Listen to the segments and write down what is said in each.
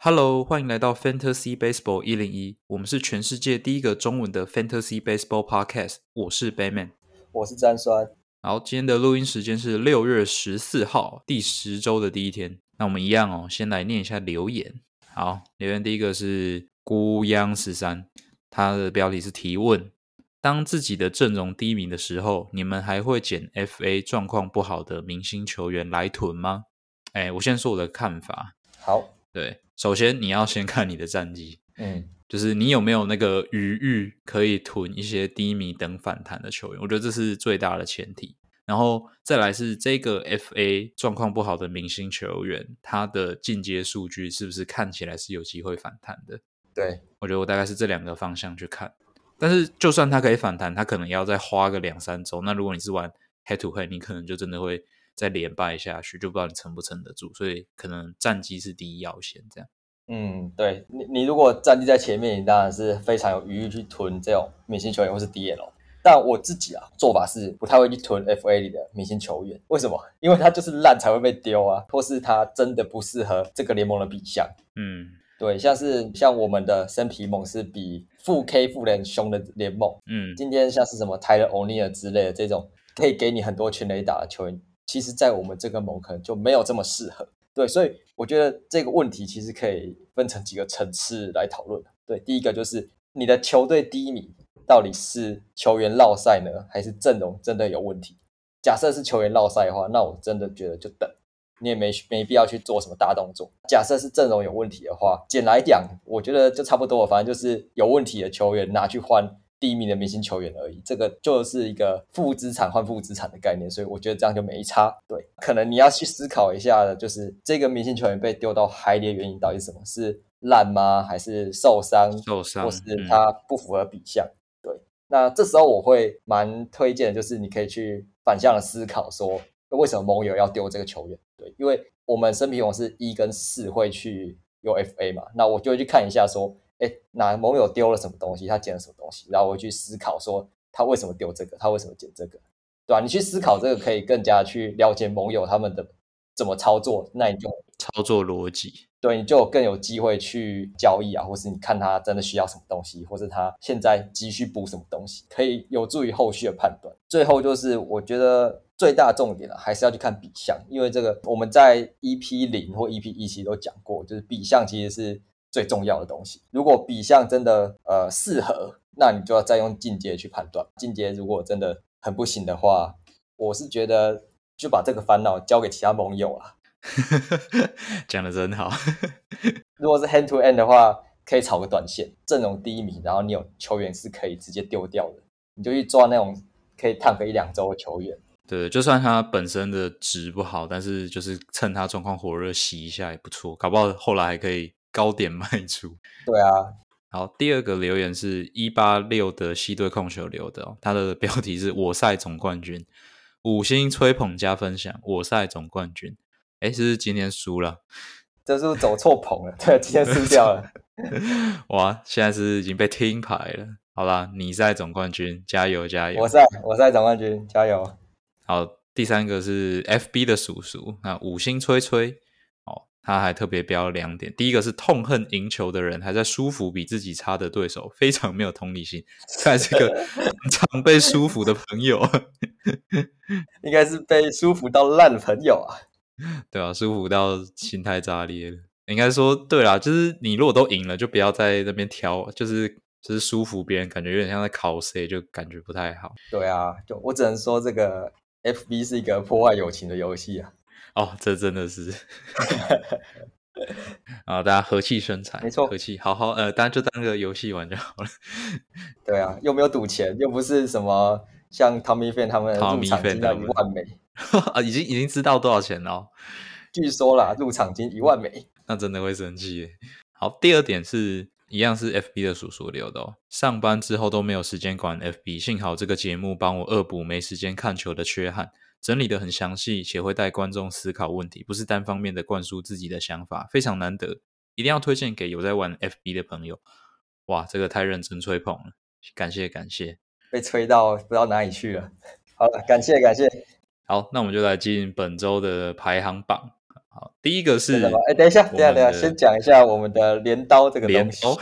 Hello，欢迎来到 Fantasy Baseball 一零一，我们是全世界第一个中文的 Fantasy Baseball Podcast。我是 Bayman，我是詹酸。好，今天的录音时间是六月十四号，第十周的第一天。那我们一样哦，先来念一下留言。好，留言第一个是孤央十三，他的标题是提问：当自己的阵容低迷的时候，你们还会捡 FA 状况不好的明星球员来囤吗？哎，我先说我的看法。好，对。首先，你要先看你的战绩，嗯，就是你有没有那个余裕可以囤一些低迷等反弹的球员，我觉得这是最大的前提。然后再来是这个 FA 状况不好的明星球员，他的进阶数据是不是看起来是有机会反弹的？对我觉得我大概是这两个方向去看。但是就算他可以反弹，他可能要再花个两三周。那如果你是玩 Head to Head，你可能就真的会。再连败下去，就不知道你撑不撑得住，所以可能战绩是第一要先这样。嗯，对你，你如果战绩在前面，你当然是非常有余裕去囤这种明星球员或是 DL。但我自己啊，做法是不太会去囤 FA 里的明星球员。为什么？因为他就是烂才会被丢啊，或是他真的不适合这个联盟的比项。嗯，对，像是像我们的生皮盟是比负 K 负人凶的联盟。嗯，今天像是什么 Tyler O'Neill 之类的这种可以给你很多全垒打的球员。其实，在我们这个盟可能就没有这么适合，对，所以我觉得这个问题其实可以分成几个层次来讨论。对，第一个就是你的球队低迷，到底是球员落赛呢，还是阵容真的有问题？假设是球员落赛的话，那我真的觉得就等，你也没没必要去做什么大动作。假设是阵容有问题的话，简来讲，我觉得就差不多，反正就是有问题的球员拿去换。第一名的明星球员而已，这个就是一个负资产换负资产的概念，所以我觉得这样就没差。对，可能你要去思考一下的，就是这个明星球员被丢到海里的原因到底是什么？是烂吗？还是受伤？受伤，或是他不符合比项？对，那这时候我会蛮推荐，就是你可以去反向的思考，说为什么盟友要丢这个球员？对，因为我们生平我是一跟四会去 UFA 嘛，那我就会去看一下说。哎，哪个盟友丢了什么东西？他捡了什么东西？然后我去思考说他为什么丢这个，他为什么捡这个，对吧？你去思考这个，可以更加去了解盟友他们的怎么操作，那你就操作逻辑，对，你就更有机会去交易啊，或是你看他真的需要什么东西，或是他现在急需补什么东西，可以有助于后续的判断。最后就是我觉得最大重点啊，还是要去看比项，因为这个我们在 EP 零或 EP 一期都讲过，就是比项其实是。最重要的东西，如果比项真的呃适合，那你就要再用进阶去判断。进阶如果真的很不行的话，我是觉得就把这个烦恼交给其他盟友了。讲的真好。如果是 hand to end 的话，可以炒个短线，阵容低迷，然后你有球员是可以直接丢掉的，你就去抓那种可以烫个一两周的球员。对，就算他本身的值不好，但是就是趁他状况火热洗一下也不错，搞不好后来还可以。高点卖出，对啊。好，第二个留言是一八六的西队控球留的，他的标题是我赛总冠军，五星吹捧加分享，我赛总冠军。哎，是不是今天输了？这是走错棚了，对，今天输掉了。哇，现在是已经被听牌了。好啦，你赛总冠军，加油加油！我赛，我赛总冠军，加油。好，第三个是 FB 的叔叔，那五星吹吹。他还特别标了两点，第一个是痛恨赢球的人还在舒服比自己差的对手，非常没有同理心。在这个常被舒服的朋友，应该是被舒服到烂的朋友啊。对啊，舒服到心态炸裂了。应该说，对啦，就是你如果都赢了，就不要在那边挑，就是就是舒服别人，感觉有点像在考谁，就感觉不太好。对啊，就我只能说，这个 FB 是一个破坏友情的游戏啊。哦，这真的是啊！大家和气生财，没错，和气，好好呃，大家就当个游戏玩就好了。对啊，又没有赌钱，又不是什么像 Tommy Fan 他们入场金要一万美 啊，已经已经知道多少钱了。据说啦，入场金一万美，那真的会生气。好，第二点是一样是 FB 的叔叔留的哦。上班之后都没有时间管 FB，幸好这个节目帮我恶补没时间看球的缺憾。整理的很详细，且会带观众思考问题，不是单方面的灌输自己的想法，非常难得，一定要推荐给有在玩 FB 的朋友。哇，这个太认真吹捧了，感谢感谢，被吹到不知道哪里去了。好了，感谢感谢。好，那我们就来进本周的排行榜。好，第一个是真的吗？哎，等一下，等一下，等一下，先讲一下我们的镰刀这个镰东西。刀，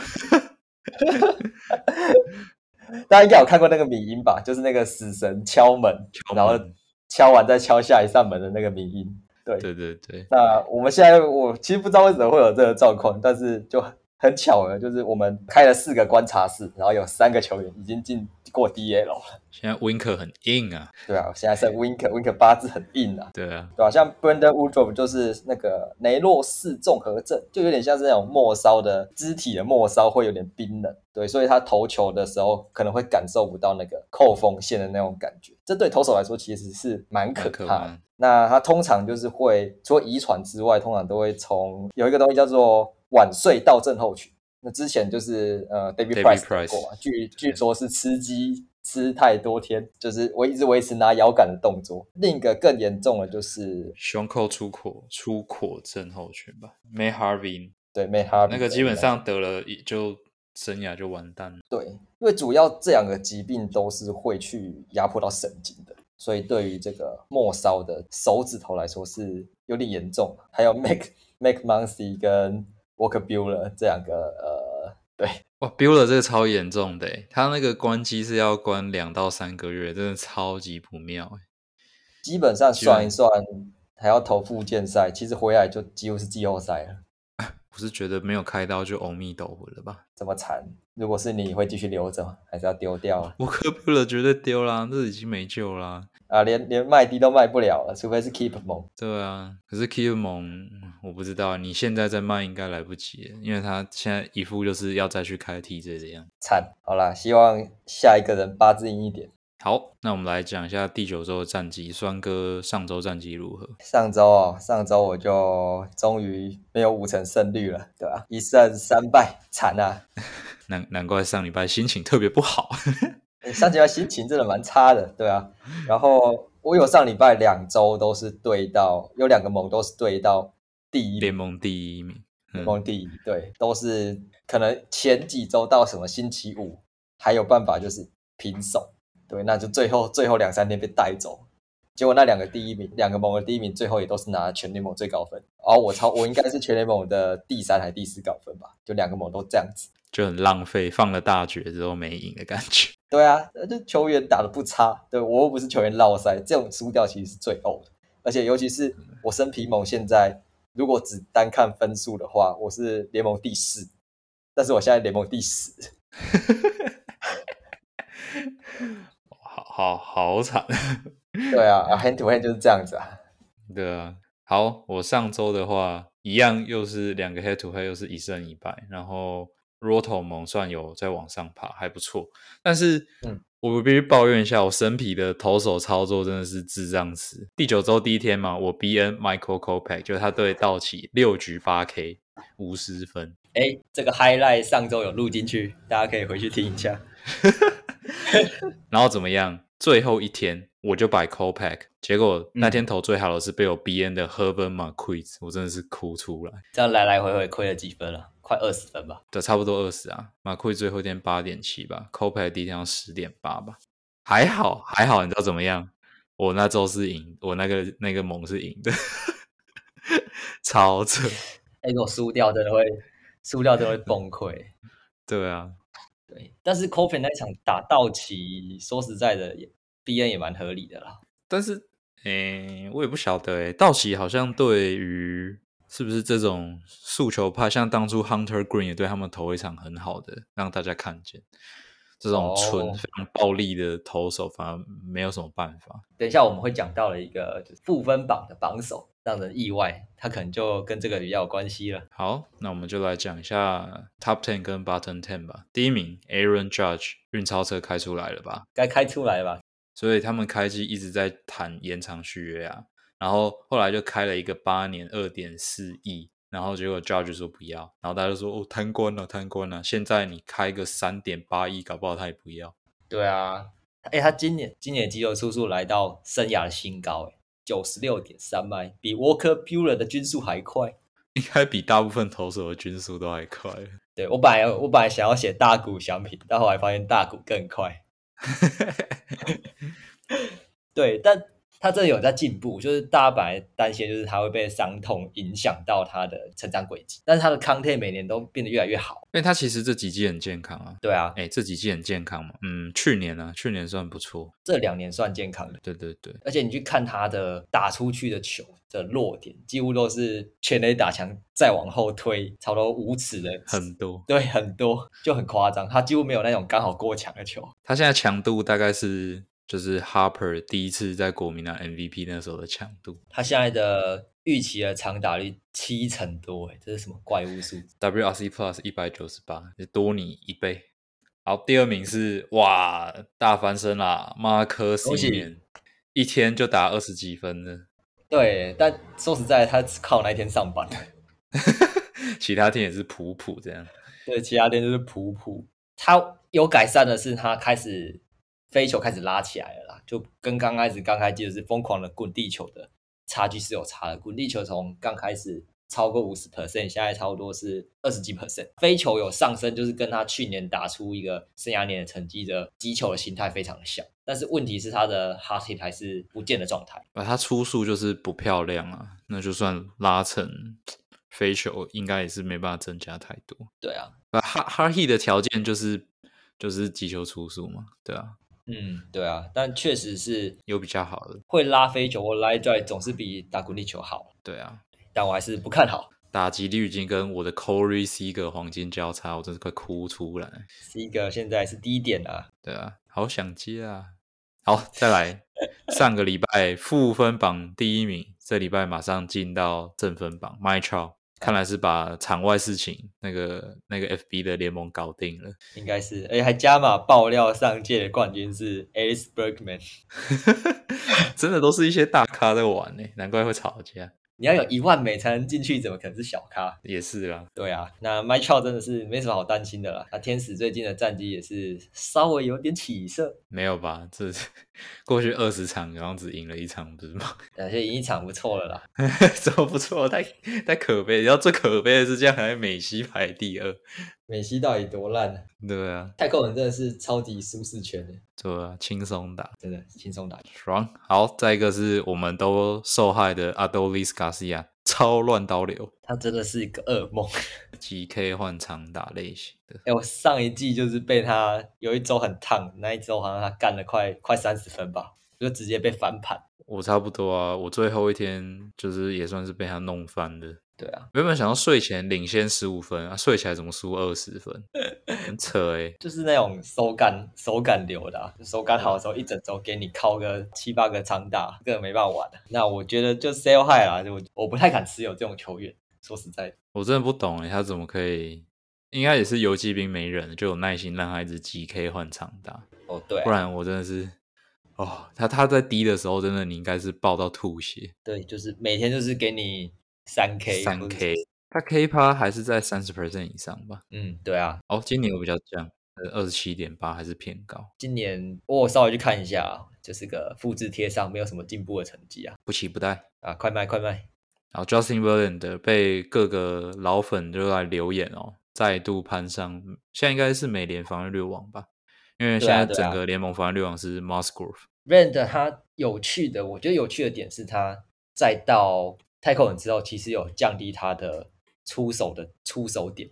大家应该有看过那个米音吧？就是那个死神敲门，敲然后门敲完再敲下一扇门的那个名音。对，对对对，那我们现在我其实不知道为什么会有这个状况，但是就很巧了，就是我们开了四个观察室，然后有三个球员已经进过 DL 了。现在 Winker 很硬啊，对啊，现在是 Winker，Winker 八字很硬啊。对啊，对啊、像 Brandon Woodruff 就是那个雷诺氏综合症，就有点像是那种末梢的肢体的末梢会有点冰冷，对，所以他投球的时候可能会感受不到那个扣锋线的那种感觉，这对投手来说其实是蛮可怕的。怕那他通常就是会除了遗传之外，通常都会从有一个东西叫做晚睡到症候群。那之前就是呃 David Price 得 Price，过嘛，据据说是吃鸡吃太多天，就是我一直维持拿摇杆的动作。另一个更严重的就是胸口出口出口症候群吧，May Harvey 对 May Harvey 那个基本上得了一就生涯就完蛋了。对，因为主要这两个疾病都是会去压迫到神经的，所以对于这个末梢的手指头来说是有点严重。还有 Mac Mac Muncy 跟 Walker Bueller 这两个呃，对哇 b i l l 这个超严重的欸，他那个关机是要关两到三个月，真的超级不妙欸。基本上算一算还要投附件赛，其实回来就几乎是季后赛了。我是觉得没有开刀就欧米斗了吧？这么惨，如果是你会继续留着吗？还是要丢掉了？我科 b i l l 绝对丢啦，这已经没救啦。啊，连连麦迪都卖不了了，除非是 Keep 猛。对啊，可是 Keep 蒙我不知道，你现在在卖应该来不及，因为他现在一副就是要再去开 TJ 这样。惨，好啦，希望下一个人八字硬一点。好，那我们来讲一下第九周的战绩，酸哥上周战绩如何？上周哦，上周我就终于没有五成胜率了，对吧、一胜三败，惨啊！难难怪上礼拜心情特别不好。欸上礼拜心情真的蛮差的，对啊。然后我有上礼拜两周都是对到，有两个盟都是对到第一联盟第一名，嗯联盟第一，对，都是可能前几周到什么星期五还有办法就是平手，对，那就最后最后两三天被带走。结果那两个第一名，两个盟的第一名，最后也都是拿全联盟最高分。然后我超，我应该是全联盟的第三还第四高分吧？就两个盟都这样子。就很浪费，放了大绝之后没赢的感觉。对啊，呃就球员打的不差，对我又不是球员落赛，这种输掉其实是最呕的。而且尤其是我生皮蒙现在，如果只单看分数的话，我是联盟第四，但是我现在联盟第十。好好好惨。对啊啊，hand to hand 就是这样子啊。对啊，好，我上周的话一样又是两个 head to head，又是一胜一败，然后 Roto 蒙算有在往上爬，还不错。但是，嗯，我必须抱怨一下，我生皮的投手操作真的是智障死。第九周第一天嘛，我 BN Michael Kopech 就是他对道奇六局八 K 五十分，哎，这个 highlight 上周有录进去，大家可以回去听一下。然后怎么样？最后一天我就摆 Kopech，结果那天投最好的是被我 BN 的 Herman McQueen，我真的是哭出来。这样来来回回亏了几分了？快二十分吧。对，差不多二十啊。马库最后一天八点七吧 c o p e 第一天要十点八吧，还好还好，你知道怎么样？我那周是赢，我那个那个盟是赢的，超扯。哎，如果输掉真的会输掉真的会崩溃。对啊，对，但是 c o p e n 那场打道奇，说实在的也，B N 也蛮合理的啦。但是诶，我也不晓得诶，道奇好像对于是不是这种诉求派，像当初 Hunter Green 也对他们投一场很好的，让大家看见。这种纯哦非常暴力的投手，反而没有什么办法。等一下我们会讲到了一个就是负分榜的榜首，让人意外，他可能就跟这个比较有关系了。好，那我们就来讲一下 Top Ten 跟 Bottom Ten 吧。第一名 Aaron Judge 运钞车开出来了吧？该开出来了吧？所以他们开机一直在谈延长续约啊，然后后来就开了一个八年二点四亿，然后结果 Judge 说不要，然后大家就说哦贪官了贪官了，现在你开个三点八亿，搞不好他也不要。对啊，哎，他今年今年击球出数来到生涯的新高，哎，九十六点三迈，比 Walker Bueller 的均速还快。应该比大部分投手的均速都还快。对我本来我本来想要写大谷翔平，但后来发现大谷更快。对，但他这有在进步，就是大家本来担心就是他会被伤痛影响到他的成长轨迹，但是他的康泰每年都变得越来越好。因为他其实这几季很健康啊。对啊，哎，这几季很健康嘛。嗯，去年呢，去年算不错，这两年算健康的。对对对，而且你去看他的打出去的球的落点，几乎都是全垒打墙再往后推，差不多五尺的很多，对，很多就很夸张。他几乎没有那种刚好过墙的球。他现在强度大概是。就是 Harper 第一次在国民拿 MVP 那时候的强度，他现在的预期的长打率七成多，哎，这是什么怪物数？WRC Plus 一百九十八，多你一倍。好，第二名是哇，大翻身啦，马克西年一天就打二十几分呢。对，但说实在，他只靠那一天上班，其他天也是普普这样。对，其他天就是普普。他有改善的是，他开始。飞球开始拉起来了啦，就跟刚开始刚开机是疯狂的滚地球的差距是有差的。滚地球从刚开始超过五十 percent，现在差不多是二十几 percent。飞球有上升，就是跟他去年打出一个生涯年的成绩的击球的形态非常的像。但是问题是他的 hard hit 还是不见的状态。啊，他出速就是不漂亮啊，那就算拉成飞球，应该也是没办法增加太多。对啊，啊 hard hard hit 的条件就是就是击球出速嘛，对啊。嗯，对啊，但确实是有比较好的，会拉飞球或拉拽总是比打滚地球好。对啊，但我还是不看好。打击率已经跟我的 Corey Seager 黄金交叉，我真是快哭出来。Seager 现在是低点啊。对啊，好想接啊。好，再来，上个礼拜负分榜第一名，这礼拜马上进到正分榜，My Child。看来是把场外事情那个那个 FB 的联盟搞定了，应该是，而且还加码爆料，上届的冠军是 Alice Bergman，真的都是一些大咖在玩呢，难怪会吵架。你要有一万美才能进去，怎么可能是小咖？也是啦，对啊，那 My Child 真的是没什么好担心的啦。那天使最近的战绩也是稍微有点起色，没有吧？这过去二十场，然后只赢了一场，不是吗？而且赢一场不错了啦，怎么不错？太太可悲。然后最可悲的是，这样还美西排第二。美西到底多烂？对啊，太空人真的是超级舒适圈的，对啊，轻松打，真的轻松打，爽。好，再一个是我们都受害的阿多利斯卡西亚，超乱刀流，他真的是一个噩梦，G K 换长打类型的。哎，我上一季就是被他有一周很烫，那一周好像他干了快快三十分吧，就直接被翻盘。我差不多啊，我最后一天就是也算是被他弄翻的。对啊，原本想要睡前领先十五分啊，睡起来怎么输二十分？很扯哎，就是那种手感手感流的，啊手感好的时候一整周给你靠个七八个长打，根本没办法玩。那我觉得就 sell high 啦，就我不太敢持有这种球员。说实在，我真的不懂哎，他怎么可以？应该也是游击兵没人，就有耐心让他一直 G K 换长打。哦，对，不然我真的是哦，他他在低的时候，真的你应该是爆到吐血。对，就是每天就是给你。三 K，三 K，它 K 趴还是在三十 percent 以上吧？嗯，对啊。哦，今年我比较降，呃，二十七点八还是偏高。今年我稍微去看一下，就是个复制贴上，没有什么进步的成绩啊。不期不待啊，快卖快卖。然后 Justin Verlander 被各个老粉就来留言哦，再度攀上，现在应该是美联防御率王吧？因为现在整个联盟防御率王是 Musgrove。Verlander 他有趣的，我觉得有趣的点是他再到。太空人之后，其实有降低他的出手的出手点，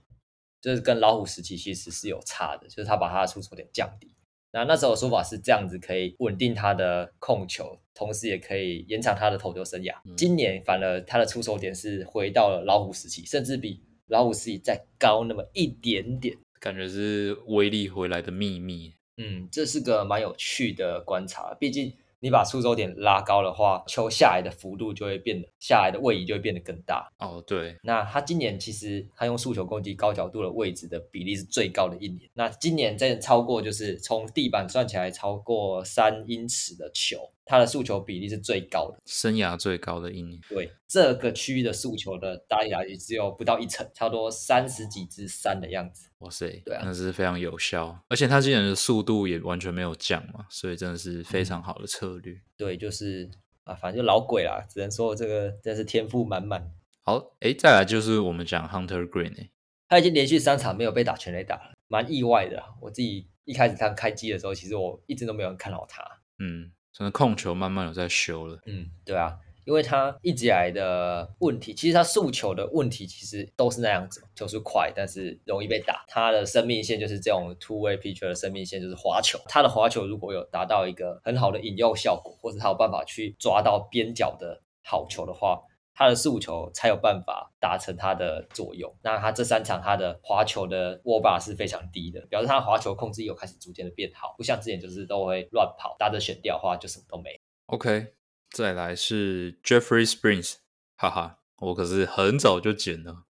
就是跟老虎时期其实是有差的，就是他把他的出手点降低。那那时候说法是这样子可以稳定他的控球，同时也可以延长他的投球生涯。今年反而他的出手点是回到了老虎时期，甚至比老虎时期再高那么一点点，感觉是威力回来的秘密。嗯，这是个蛮有趣的观察，毕竟。你把出手点拉高的话，球下来的幅度就会变得，下来的位移就会变得更大。哦，对。那他今年其实他用速球攻击高角度的位置的比例是最高的一年。那今年真的超过就是从地板算起来超过三英尺的球。他的诉求比例是最高的，生涯最高的一年。对这个区域的诉求的打击率只有不到一成，差不多三十几支三的样子。哇塞，对啊，那是非常有效，而且他今年的速度也完全没有降嘛，所以真的是非常好的策略。对，就是啊，反正就老鬼啦，只能说这个真是天赋满满。好，哎，再来就是我们讲 Hunter Green 哎，他已经连续三场没有被打全垒打了，蛮意外的。我自己一开始他开机的时候，其实我一直都没有看好他。嗯。真的控球慢慢有在修了。嗯，对啊，因为他一直以来的问题，其实他速球的问题其实都是那样子，球速快，但是容易被打。他的生命线就是这种 two way pitch 的生命线就是滑球。他的滑球如果有达到一个很好的引诱效果，或者他有办法去抓到边角的好球的话。他的速球才有办法达成他的作用。那他这三场他的滑球的握把是非常低的，表示他滑球控制有开始逐渐的变好，不像之前就是都会乱跑，打着选掉的话就什么都没。OK，再来是 Jeffrey Springs，哈哈，我可是很早就剪了。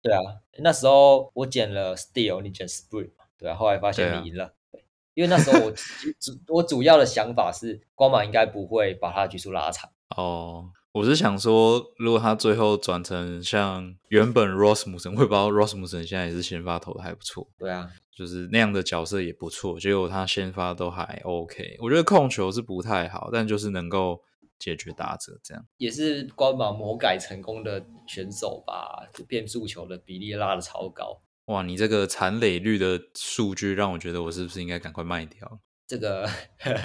对啊，那时候我捡了 Steel，你捡 Spring 对啊，后来发现你赢了。因为那时候我 主我主要的想法是，光芒应该不会把他的局数拉长。哦。我是想说，如果他最后转成像原本 Rosmussen，我也不知道 Rosmussen 现在也是先发投的还不错。对啊，就是那样的角色也不错。结果他先发都还 OK，我觉得控球是不太好，但就是能够解决打者这样。也是官网魔改成功的选手吧，变速球的比例拉的超高。哇，你这个残垒率的数据让我觉得我是不是应该赶快卖掉？这个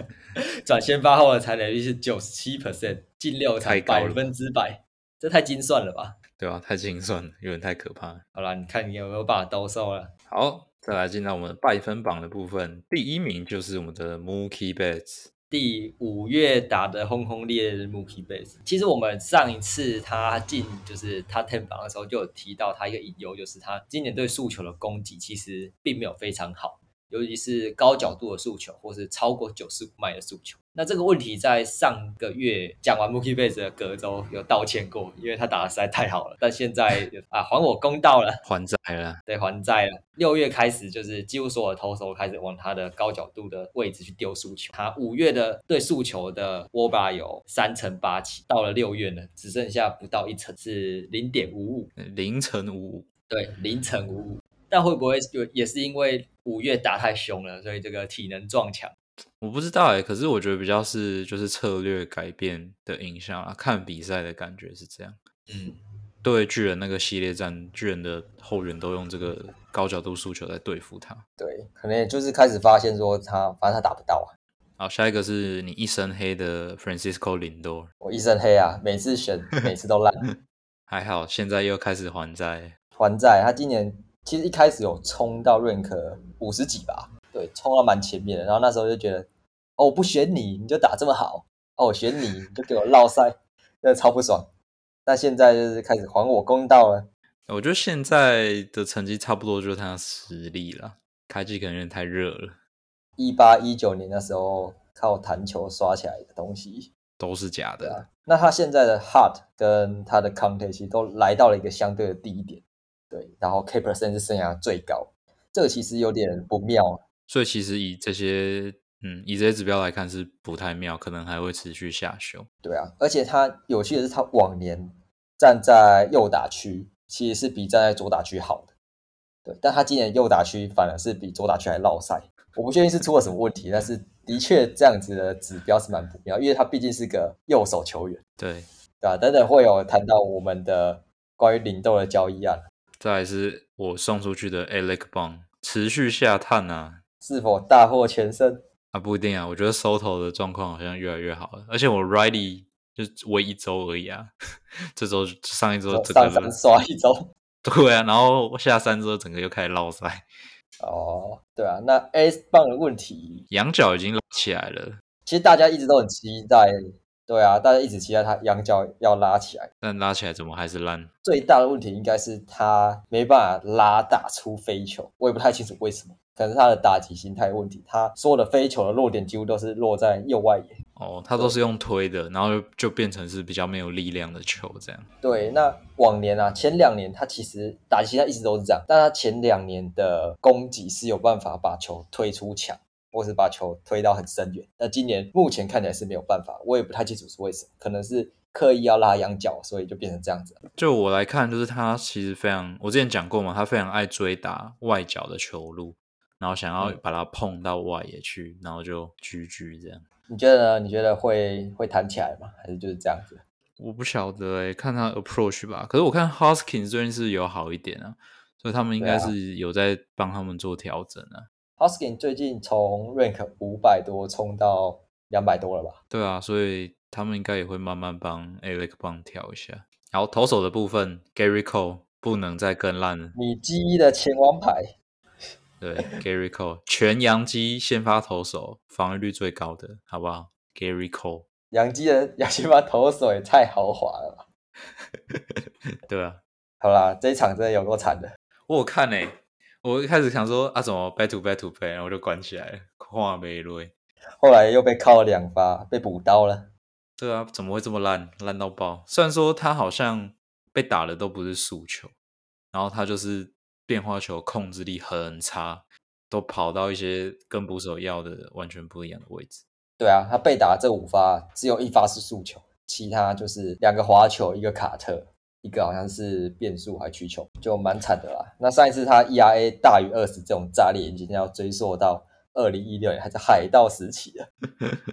转先发后的残垒率是九十七 percent，近六才百分之百，这太精算了吧？对啊，太精算了，有点太可怕。好了，你看你有没有把兜收了？好，再来进到我们拜分榜的部分，第一名就是我们的 Mookie Betts，第五月打的轰轰烈烈的 Mookie Betts。其实我们上一次他进就是他 ten 榜的时候，就有提到他一个隐忧，就是他今年对速球的攻击其实并没有非常好。尤其是高角度的诉求，或是超过九十五迈的诉求，那这个问题在上个月讲完 Mookie Betts 的隔周有道歉过，因为他打的实在太好了。但现在啊，还我公道了，还债了，对，还债了。六月开始，就是几乎所有的投手开始往他的高角度的位置去丢诉求。他五月的对诉求的 w a 有三乘八起，到了六月呢，只剩下不到一成，是零点五五，零乘五五，对，零乘五五。但会不会有也是因为五月打太凶了，所以这个体能撞墙？我不知道哎，可是我觉得比较是就是策略改变的影响啊。看比赛的感觉是这样。嗯，对巨人那个系列战，巨人的后援都用这个高角度输球在对付他。对，可能也就是开始发现说他反正他打不到啊。好，下一个是你一身黑的 Francisco Lindor。我一身黑啊，每次选每次都烂。还好，现在又开始还债。还债，他今年。其实一开始有冲到 rank 五十几吧，对，冲到蛮前面的。然后那时候就觉得，哦，我不选你，你就打这么好；哦，我选你，你就给我绕赛，那超不爽。那现在就是开始还我公道了。我觉得现在的成绩差不多就是他的实力了，开季可能有点太热了。一八一九年那时候靠弹球刷起来的东西都是假的。那他现在的 heart 跟他的 count 其实都来到了一个相对的低点。对，然后 K percent 是生涯最高，这个其实有点不妙。所以其实以这些，嗯，以这些指标来看是不太妙，可能还会持续下修。对啊，而且他有趣的是，他往年站在右打区其实是比站在左打区好的。对，但他今年右打区反而是比左打区还落赛。我不确定是出了什么问题，但是的确这样子的指标是蛮不妙，因为他毕竟是个右手球员。对，对吧？等等会有谈到我们的关于领豆的交易案。再是我送出去的 Alec Bond 持续下探啊，是否大获全胜啊？不一定啊，我觉得 Soto 的状况好像越来越好了，而且我 Riley 就为一周而已啊，这周上一周上三刷一周，对啊，然后下三周整个又开始落赛。哦，对啊，那 A 棒的问题，羊角已经拉起来了，其实大家一直都很期待。对啊，大家一直期待他羊角要拉起来，但拉起来怎么还是烂？最大的问题应该是他没办法拉打出飞球，我也不太清楚为什么，可能是他的打击心态问题。他所有的飞球的落点几乎都是落在右外野。哦，他都是用推的，然后就变成是比较没有力量的球这样。对，那往年啊，前两年他其实打击心态一直都是这样，但他前两年的攻击是有办法把球推出墙。或是把球推到很深远，那今年目前看起来是没有办法，我也不太清楚是为什么，可能是刻意要拉羊角，所以就变成这样子。就我来看，就是他其实非常，我之前讲过嘛，他非常爱追打外角的球路，然后想要把它碰到外野去，然后就狙狙这样。你觉得呢？你觉得会会弹起来吗？还是就是这样子？我不晓得诶，看他 approach 吧。可是我看 Hoskins 最近是有好一点啊，所以他们应该是有在帮他们做调整啊。Hoskin 最近从 rank 五百多冲到两百多了吧？对啊，所以他们应该也会慢慢帮 Alec 帮调一下。然后投手的部分，Gary Cole 不能再更烂了。你记忆的前王牌，对，Gary Cole 全洋基先发投手，防御率最高的，好不好？Gary Cole，洋基的洋基把投手也太豪华了吧？对啊，好啦，这一场真的有够惨的。我有看诶、我一开始想说啊，怎么 back to back to back，然后我就关起来了，跨没瑞。后来又被靠了两发，被补刀了。对啊，怎么会这么烂，烂到爆？虽然说他好像被打的都不是速球，然后他就是变化球控制力很差，都跑到一些跟捕手要的完全不一样的位置。对啊，他被打这五发，只有一发是速球，其他就是两个滑球，一个卡特，一个好像是变速还曲球，就蛮惨的啦。那上一次他 ERA 大于二十这种炸裂，已经要追溯到二零一六年，还是海盗时期了。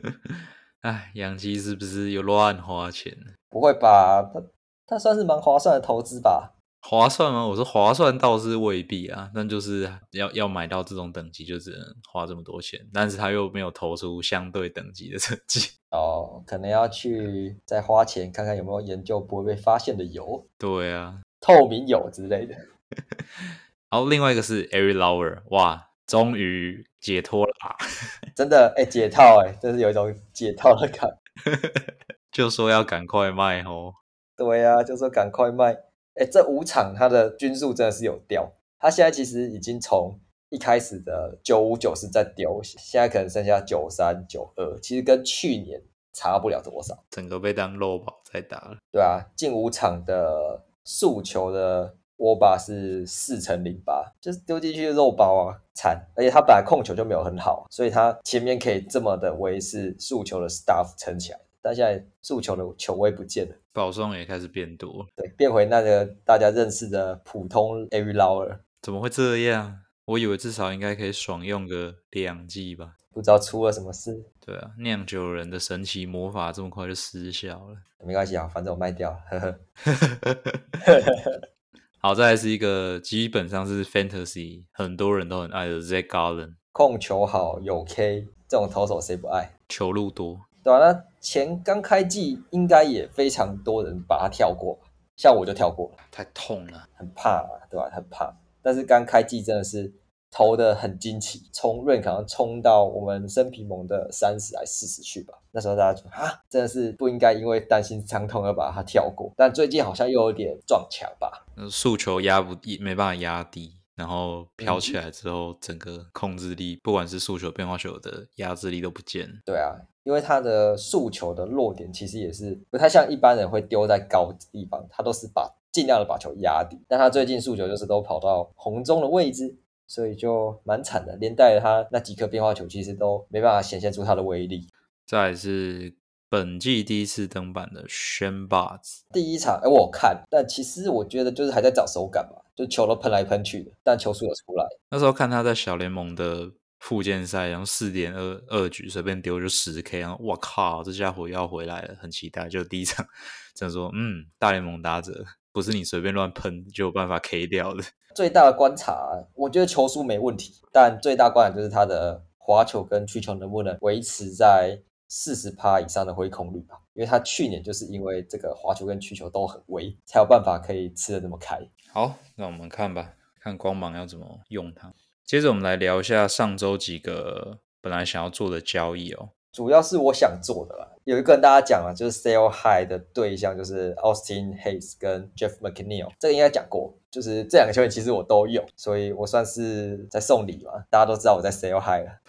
哎，洋基是不是又乱花钱？不会吧？他他算是蛮划算的投资吧？划算吗？我说划算倒是未必啊，但就是要要买到这种等级，就只能花这么多钱。但是他又没有投出相对等级的成绩。哦，可能要去再花钱看看有没有研究不会被发现的油，对啊，透明油之类的。然后另外一个是 Eric Lauer，哇，终于解脱了啊！真的，哎、解套、哎，真是有一种解套的感。就说要赶快卖哦。对啊、就说赶快卖。哎，这五场他的均数真的是有掉，他现在其实已经从一开始的九五九四在丢，现在可能剩下九三九二，其实跟去年差不了多少。整个被当肉包在打了。对啊，近五场的速球的握把是四乘零八，就是丢进去的肉包啊，惨！而且他本来控球就没有很好，所以他前面可以这么的维持速球的 staff 撑起来，但现在速球的球位不见了，保送也开始变多，对，变回那个大家认识的普通 Every Lower，怎么会这样？我以为至少应该可以爽用个两季吧。不知道出了什么事，对啊，酿酒人的神奇魔法这么快就失效了。没关系啊，反正我卖掉了，呵呵。好，再来是一个基本上是 fantasy，很多人都很爱的 Zach Garland，控球好有 K，这种投手谁不爱？球路多，对啊，那前刚开季应该也非常多人把它跳过吧，像我就跳过了，太痛了。很怕嘛，对吧？很怕。但是刚开季真的是投的很惊奇，冲 rank 好像冲到我们生皮盟的三十还四十去吧。那时候大家就啊，真的是不应该因为担心伤痛而把它跳过。但最近好像又有点撞墙吧。那速球压不没办法压低，然后飘起来之后，整个控制力，不管是速球、变化球的压制力都不见了。对啊，因为他的速球的落点其实也是不太像一般人会丢在高的地方，他都是把尽量的把球压低。但他最近速球就是都跑到红中的位置，所以就蛮惨的，连带他那几颗变化球其实都没办法显现出他的威力。再来是本季第一次登板的 Shan Bars，第一场，哎，我看，但其实我觉得就是还在找手感吧，就球都喷来喷去的，但球速有出来。那时候看他在小联盟的附件赛，然后四点二二局随便丢就十 K，然后我靠，这家伙又要回来了，很期待。就第一场，这样说，嗯，大联盟打者不是你随便乱喷就有办法 K 掉的。最大的观察，我觉得球速没问题，但最大观察就是他的滑球跟曲球能不能维持在四十趴以上的挥空率吧。因为他去年就是因为这个滑球跟曲球都很微，才有办法可以吃的那么开。好，那我们看吧，看光芒要怎么用它。接着我们来聊一下上周几个本来想要做的交易哦。主要是我想做的啦，有一个跟大家讲了，就是 sell high 的对象就是 Austin Hayes 跟 Jeff McNeil，这个应该讲过，就是这两个球员其实我都有，所以我算是在送礼嘛，大家都知道我在 sell high 了。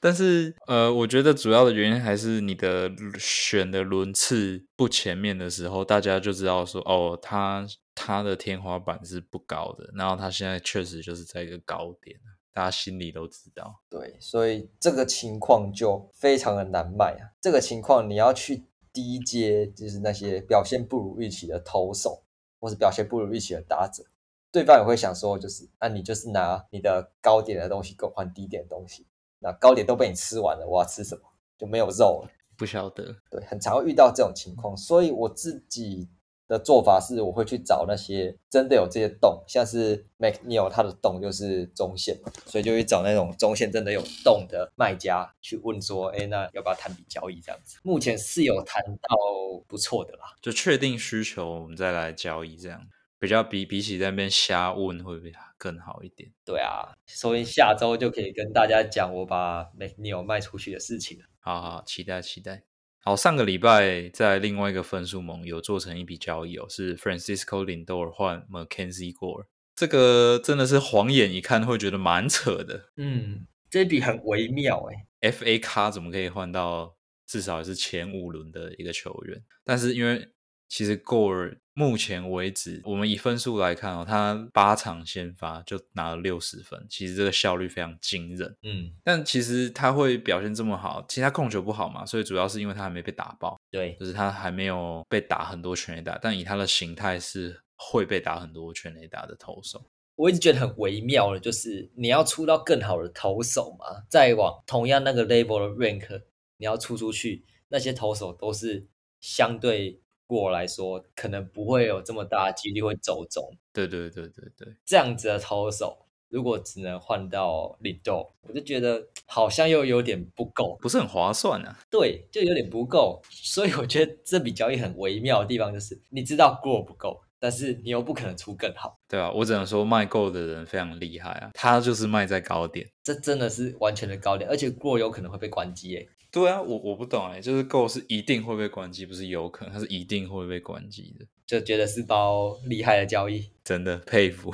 但是，呃，我觉得主要的原因还是你的选的轮次不前面的时候，大家就知道说，哦，他他的天花板是不高的，然后他现在确实就是在一个高点，大家心里都知道。对，所以这个情况就非常的难卖啊。这个情况你要去低阶，就是那些表现不如预期的投手，或是表现不如预期的打者，对方也会想说，就是啊，你就是拿你的高点的东西更换低点的东西，那糕点都被你吃完了，我要吃什么？就没有肉了。不晓得，对，很常会遇到这种情况，所以我自己的做法是，我会去找那些真的有这些洞，像是 McNeil 他的洞就是中线嘛，所以就去找那种中线真的有洞的卖家去问说，哎，那要不要谈笔交易这样子？目前是有谈到不错的啦，就确定需求我们再来交易这样。比较比比起在那边瞎问会不会更好一点？对啊，所以下周就可以跟大家讲我把 McNeil 卖出去的事情了。好好期待期待。好，上个礼拜在另外一个分数盟有做成一笔交易哦，是 Francisco Lindor 换 Mackenzie Gore，这个真的是晃眼一看会觉得蛮扯的。嗯，这笔很微妙哎，FA 卡怎么可以换到至少也是前五轮的一个球员？但是因为其实 Gore 目前为止，我们以分数来看哦，他八场先发就拿了六十分，其实这个效率非常惊人。嗯，但其实他会表现这么好，其实他控球不好嘛，所以主要是因为他还没被打爆。对，就是他还没有被打很多全垒打，但以他的形态是会被打很多全垒打的投手。我一直觉得很微妙的，就是你要出到更好的投手嘛，再往同样那个 level 的 rank，你要出出去，那些投手都是相对。过来说，可能不会有这么大的几率会走中。对对对对对，这样子的投手，如果只能换到领豆，我就觉得好像又有点不够，不是很划算啊。对，就有点不够。所以我觉得这笔交易很微妙的地方就是，你知道过不够，但是你又不可能出更好。对啊，我只能说卖够的人非常厉害啊，他就是卖在高点，这真的是完全的高点，而且过有可能会被关机诶。对啊，我我不懂哎，就是够是一定会被关机，不是有可能，它是一定会被关机的，就觉得是包厉害的交易，真的佩服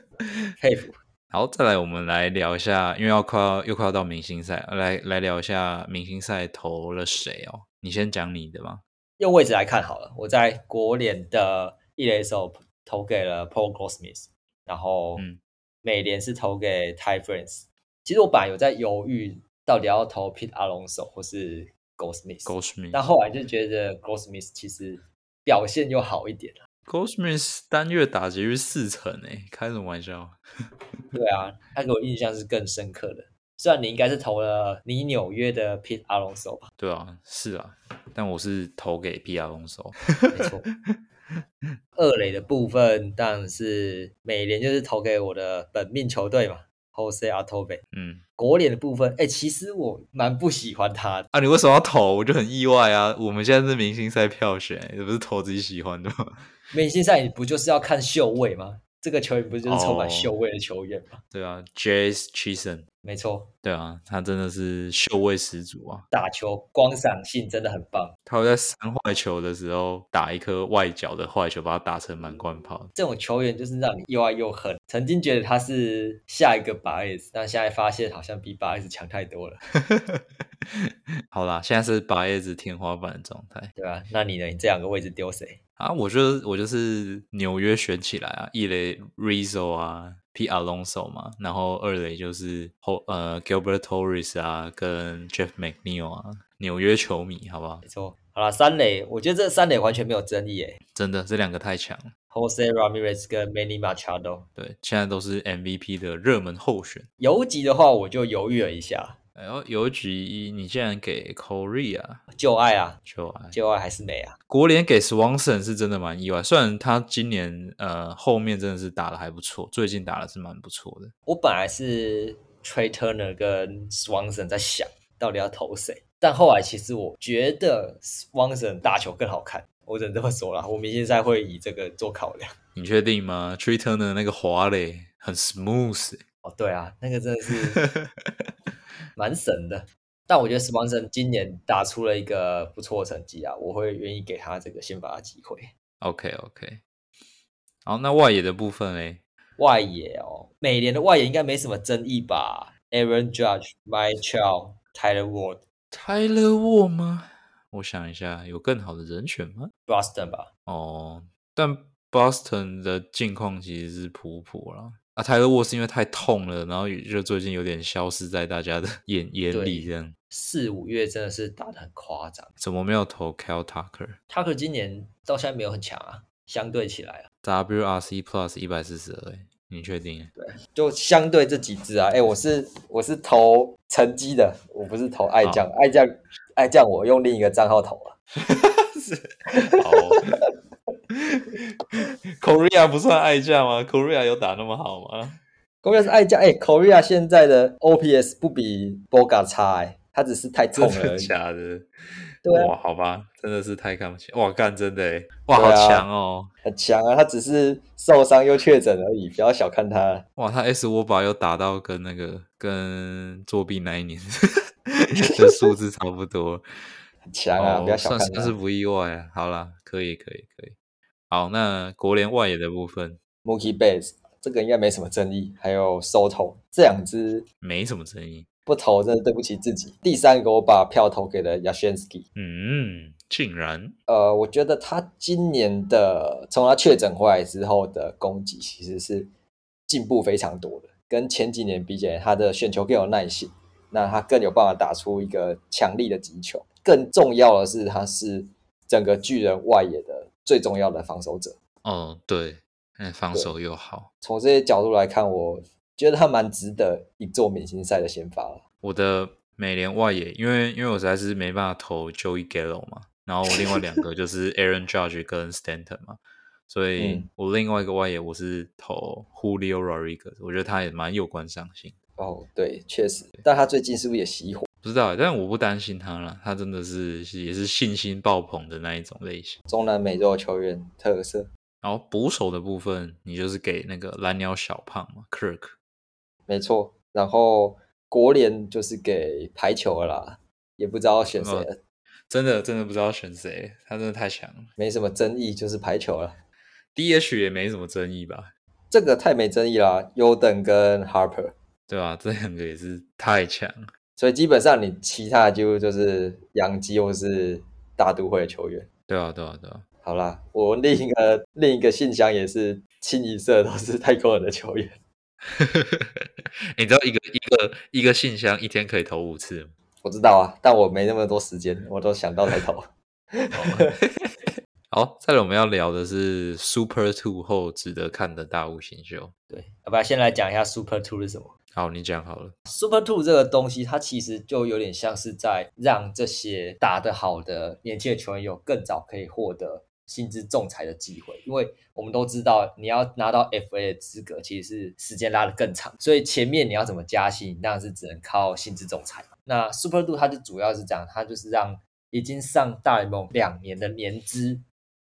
佩服。好，再来我们来聊一下，因为要快要又快要到明星赛，来来聊一下明星赛投了谁哦？你先讲你的吧。用位置来看好了，我在国联的一垒手投给了 Paul Goldschmidt，然后美联是投给 Ty France。其实我本来有在犹豫。到底要投 Pete Alonso 或是 Goldsmith？Goldsmith，但后来就觉得 Goldsmith 其实表现又好一点了。Goldsmith 单月打劫率四成诶，开什么玩笑？对啊，他给我印象是更深刻的。虽然你应该是投了你纽约的 Pete Alonso 吧？对啊，是啊，但我是投给 Pete Alonso。没错。二垒的部分当然是美联，就是投给我的本命球队嘛。Jose Altuve，嗯，国脸的部分，哎，其实我蛮不喜欢他的啊。你为什么要投？我就很意外啊。我们现在是明星赛票选，也不是投自己喜欢的吗？明星赛不就是要看秀位吗？这个球员不是就是充满秀味的球员吗？对啊，Jace Chison。没错，对啊，他真的是秀味十足啊！打球光赏性真的很棒。他会在三坏球的时候打一颗外角的坏球，把它打成满贯炮。这种球员就是让你又爱又恨。曾经觉得他是下一个八 S，但现在发现好像比八 S 强太多了。好啦，现在是八 S 天花板的状态，对吧？那你呢？你这两个位置丢谁？啊，我觉得我就是纽约选起来啊，一垒 Rizzo 啊。P. Alonso 嘛，然后二垒就是后呃 Gilbert Torres 啊，跟 Jeff McNeil 啊，纽约球迷，好不好？没错，好了，三垒，我觉得这三垒完全没有争议诶，真的，这两个太强了，Jose Ramirez 跟 Manny Machado，对，现在都是 MVP 的热门候选。游击的话，我就犹豫了一下。然后邮局，你竟然给 Korea 旧爱啊，旧爱，旧爱还是美啊？国联给 Swanson 是真的蛮意外，虽然他今年呃后面真的是打的还不错，最近打的是蛮不错的。我本来是 Trey Turner 跟 Swanson 在想到底要投谁，但后来其实我觉得 Swanson 打球更好看，我只能这么说了。我明星赛会以这个做考量。你确定吗？Trey Turner 那个滑垒很 smooth。哦，对啊，那个真的是。蛮神的，但我觉得史邦森今年打出了一个不错的成绩啊，我会愿意给他这个先发的机会。OK OK，好，那外野的部分嘞？外野哦，美联的外野应该没什么争议吧？Aaron Judge、Mike Trout、Tyler Ward、Tyler Ward 吗？我想一下，有更好的人选吗？Boston 吧。哦，但 Boston 的境况其实是普普了。啊，泰勒沃是因为太痛了，然后就最近有点消失在大家的 眼眼里，这样四五月真的是打的很夸张。怎么没有投 Cal Tucker？Tucker 今年到现在没有很强啊，相对起来啊。WRC Plus 一百四十二，你确定？对，就相对这几支啊，哎，我是我是投成绩的，我不是投爱将，爱将爱将，我用另一个账号投了。是，好。Korea 不算爱将吗？Korea 有打那么好吗？Korea 是爱将，哎，Korea 现在的 OPS 不比 Boga 差，哎，他只是太痛真的了。假的？对啊哇，好吧，真的是太看不起。哇，干真的诶，哇，好强哦！很强啊，他只是受伤又确诊而已，不要小看他。哇，他 S 我把又打到跟那个跟作弊那一年 的数字差不多。很强啊，不要哦，小看他算算是。不意外啊。好啦，可以可以可以。好，那国联外野的部分 Mookie Betts 这个应该没什么争议，还有 Soto 这两支没什么争议。不投真的对不起自己。第三个我把票投给了 Yashinsky，嗯，竟然呃，我觉得他今年的从他确诊回来之后的攻击其实是进步非常多的，跟前几年比起来，他的选球更有耐性，那他更有办法打出一个强力的击球。更重要的是，他是整个巨人外野的最重要的防守者。哦，对，嗯，防守又好。从这些角度来看，我觉得他蛮值得一座明星赛的先发了。我的美联外野，因为因为我实在是没办法投 Joey Gallo 嘛，然后我另外两个就是 Aaron Judge 跟 Stanton 嘛，所以嗯我另外一个外野我是投 Julio Rodriguez，我觉得他也蛮有观赏性。哦，对，确实，但他最近是不是也熄火？不知道欸，但我不担心他了，他真的是是也是信心爆棚的那一种类型。中南美洲球员特色，然后捕手的部分，你就是给那个蓝鸟小胖嘛，Kirk。没错。然后国联就是给排球了啦，也不知道选谁了，真的真的不知道选谁，他真的太强了。没什么争议，就是排球了。DH 也没什么争议吧，这个太没争议啦，优等跟 Harper，对吧、这两个也是太强了。所以基本上你其他的几乎就是洋基或是大都会的球员。对啊，对啊，对啊。好啦，我另一个另一个信箱也是清一色都是太空人的球员。你知道一个一个一个信箱一天可以投五次吗？我知道啊，但我没那么多时间，我都想到才投。好，再来我们要聊的是 Super Two 后值得看的大物新秀。对，要不要先来讲一下 Super Two 是什么好，你讲好了。？Super Two 这个东西，它其实就有点像是在让这些打得好的年轻的球员有更早可以获得薪资仲裁的机会，因为我们都知道，你要拿到 FA 的资格，其实是时间拉得更长，所以前面你要怎么加薪，当然是只能靠薪资仲裁。那 Super Two 它就主要是这样，它就是让已经上大联盟两年的年资，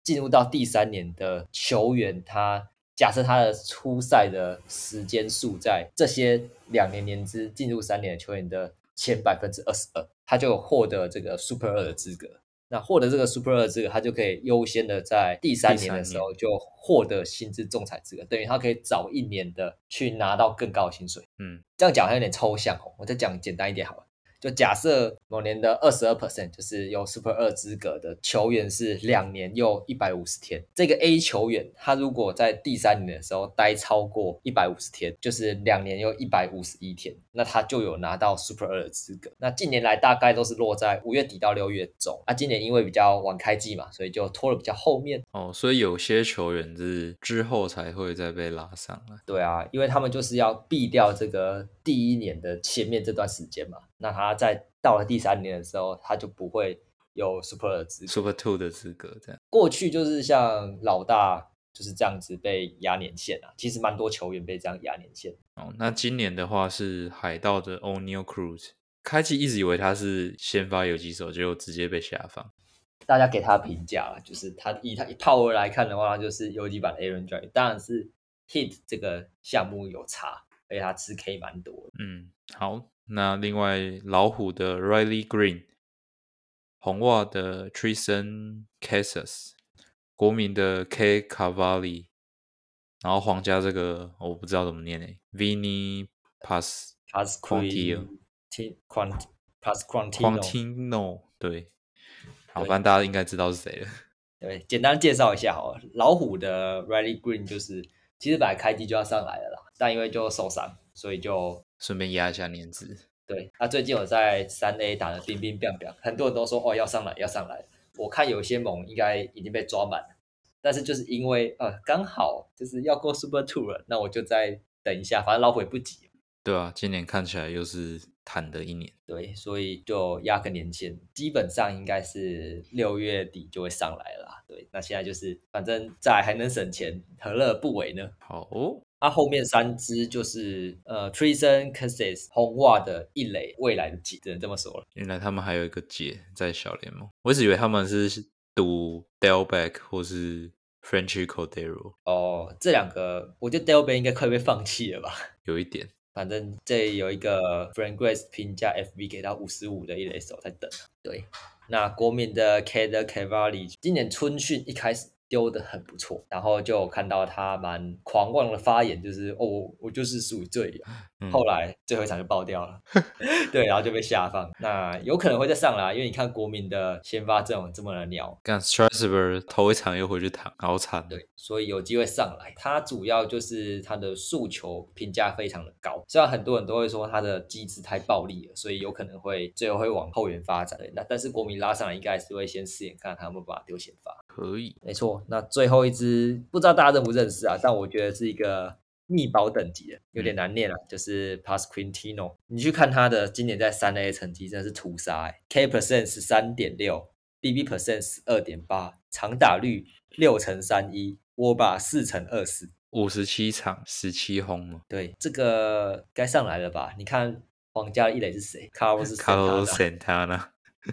进入到第三年的球员，他假设他的初赛的时间数在这些两年年资进入三年的球员的前百分之二十二，他就有获得这个 Super 二的资格。那获得这个 Super 二资格，他就可以优先的在第三年的时候就获得薪资仲裁资格，等于他可以早一年的去拿到更高的薪水。嗯，这样讲还有点抽象哦，我再讲简单一点好了。就假设某年的二十二 percent 就是有 Super 二资格的球员是两年又一百五十天，这个 A 球员他如果在第三年的时候待超过一百五十天，就是两年又一百五十一天，那他就有拿到 Super 二的资格。那近年来大概都是落在五月底到六月中，啊，今年因为比较晚开季嘛，所以就拖了比较后面。哦，所以有些球员是之后才会再被拉上来。对啊，因为他们就是要避掉这个第一年的前面这段时间嘛，那他在到了第三年的时候，他就不会有 Super 的资格。Super Two 的资格这样。过去就是像老大就是这样子被压年限啊，其实蛮多球员被这样压年限。哦，那今年的话是海盗的 O'Neal Cruz，开季一直以为他是先发游击手，结果直接被下放。大家给他评价了，就是他以他以 power 来看的话，就是游击版的 Aaron Judge，当然是 hit 这个项目有差，而且他吃 K 蛮多的。嗯，好，那另外老虎的 Riley Green，红袜的 Tristan Casas，国民的 K Cavalli，然后皇家这个我不知道怎么念诶 v i n i Pas Plus Quantio T Quant Plus Quantino，Quantino，对，好，对反正大家应该知道是谁了。对，简单介绍一下好了。老虎的 Riley Green 就是其实本来开机就要上来了啦，但因为就受伤，所以就顺便压一下年资。对他最近有在三 A 打的冰冰冰冰，很多人都说哦要上来要上来。我看有些盟应该已经被抓满了，但是就是因为呃刚好就是要过 Super Two 了，那我就再等一下，反正老虎也不急。对啊，今年看起来又是谈的一年。对，所以就压个年限，基本上应该是六月底就会上来了啦。对，那现在就是反正在还能省钱，何乐而不为呢？好哦，它、后面三支就是呃 Treason、Cassis、红袜的一垒未来的几，只能这么说了。原来他们还有一个姐在小联盟，我一直以为他们是赌 Delback 或是 Frenchy Cordero，哦，这两个我觉得 Delback 应该快被放弃了吧？有一点。反正这有一个 Frank Grace 评价 FB 给到五十五的一垒手在等啊。对，那国民的 Kader Cavalli 今年春训一开始丢的很不错，然后就看到他蛮狂妄的发言，就是哦，我我就是属于最阳。嗯后来最后一场就爆掉了，对，然后就被下放。那有可能会再上来，因为你看国民的先发阵容这么的鸟，干 Strasburg 头一场又回去躺，好惨。啊对，所以有机会上来。他主要就是他的诉求评价非常的高，虽然很多人都会说他的机制太暴力了，所以有可能会最后会往后援发展。对那但是国民拉上来，应该还是会先试验看他有没有办法丢先发。可以，没错，那最后一支不知道大家认不认识啊？但我觉得是一个密宝等级的，有点难念啊，就是 Pasquintino。你去看他的今年在三 A 成绩真的是屠杀、欸、，K percent 十三点六，BB percent 十二点八，长打率六乘三一，握把四乘二四。五十七场十七轰嘛对，这个该上来了吧？你看皇家的一垒是谁？Carlos Carlos Santana Santana，